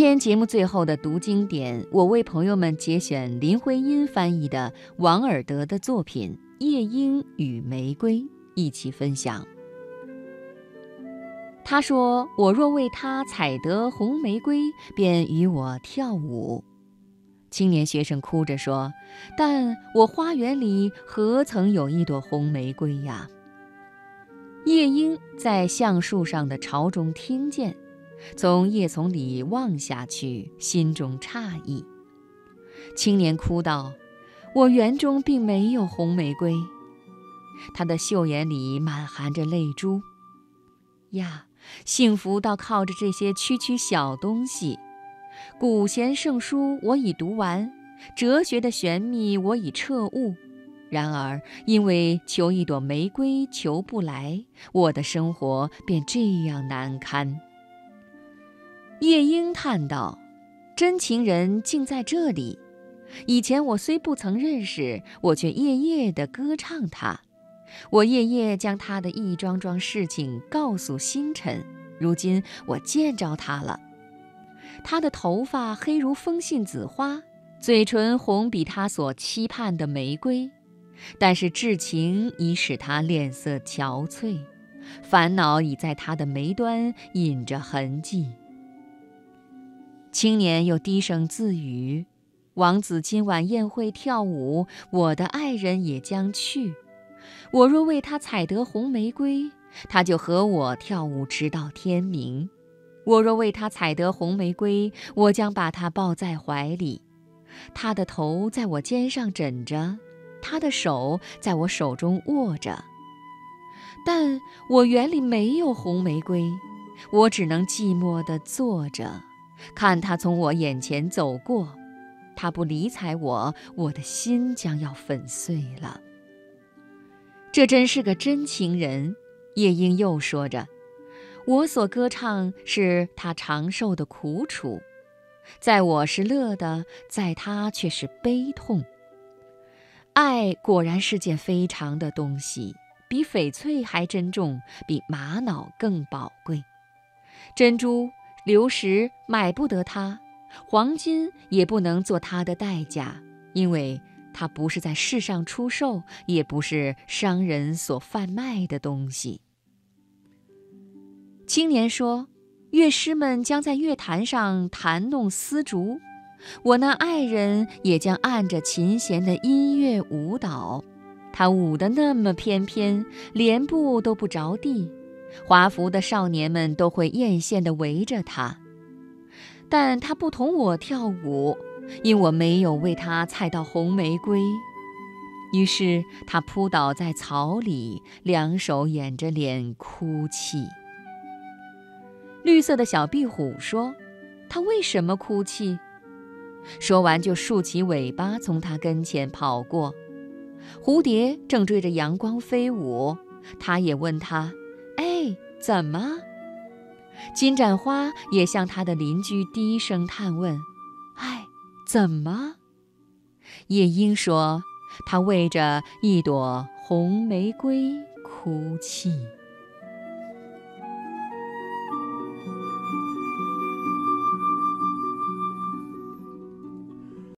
今天节目最后的读经典，我为朋友们节选林徽因翻译的王尔德的作品《夜莺与玫瑰》，一起分享。他说：“我若为他采得红玫瑰，便与我跳舞。”青年学生哭着说：“但我花园里何曾有一朵红玫瑰呀？”夜莺在橡树上的巢中听见。从叶丛里望下去，心中诧异。青年哭道：“我园中并没有红玫瑰。”他的秀眼里满含着泪珠。呀，幸福倒靠着这些区区小东西。古贤圣书我已读完，哲学的玄秘我已彻悟。然而，因为求一朵玫瑰求不来，我的生活便这样难堪。夜莺叹道：“真情人竟在这里。以前我虽不曾认识，我却夜夜地歌唱他。我夜夜将他的一桩桩事情告诉星辰。如今我见着他了。他的头发黑如风信子花，嘴唇红比他所期盼的玫瑰。但是至情已使他脸色憔悴，烦恼已在他的眉端隐着痕迹。”青年又低声自语：“王子今晚宴会跳舞，我的爱人也将去。我若为他采得红玫瑰，他就和我跳舞直到天明。我若为他采得红玫瑰，我将把他抱在怀里。他的头在我肩上枕着，他的手在我手中握着。但我园里没有红玫瑰，我只能寂寞地坐着。”看他从我眼前走过，他不理睬我，我的心将要粉碎了。这真是个真情人。夜莺又说着：“我所歌唱是他长寿的苦楚，在我是乐的，在他却是悲痛。爱果然是件非常的东西，比翡翠还珍重，比玛瑙更宝贵。珍珠。”流石买不得它，黄金也不能做它的代价，因为它不是在世上出售，也不是商人所贩卖的东西。青年说：“乐师们将在乐坛上弹弄丝竹，我那爱人也将按着琴弦的音乐舞蹈，他舞得那么翩翩，连步都不着地。”华服的少年们都会艳羡地围着他，但他不同我跳舞，因我没有为他采到红玫瑰。于是他扑倒在草里，两手掩着脸哭泣。绿色的小壁虎说：“他为什么哭泣？”说完就竖起尾巴从他跟前跑过。蝴蝶正追着阳光飞舞，他也问他。哎，怎么？金盏花也向他的邻居低声探问：“哎，怎么？”夜莺说：“他为着一朵红玫瑰哭泣。”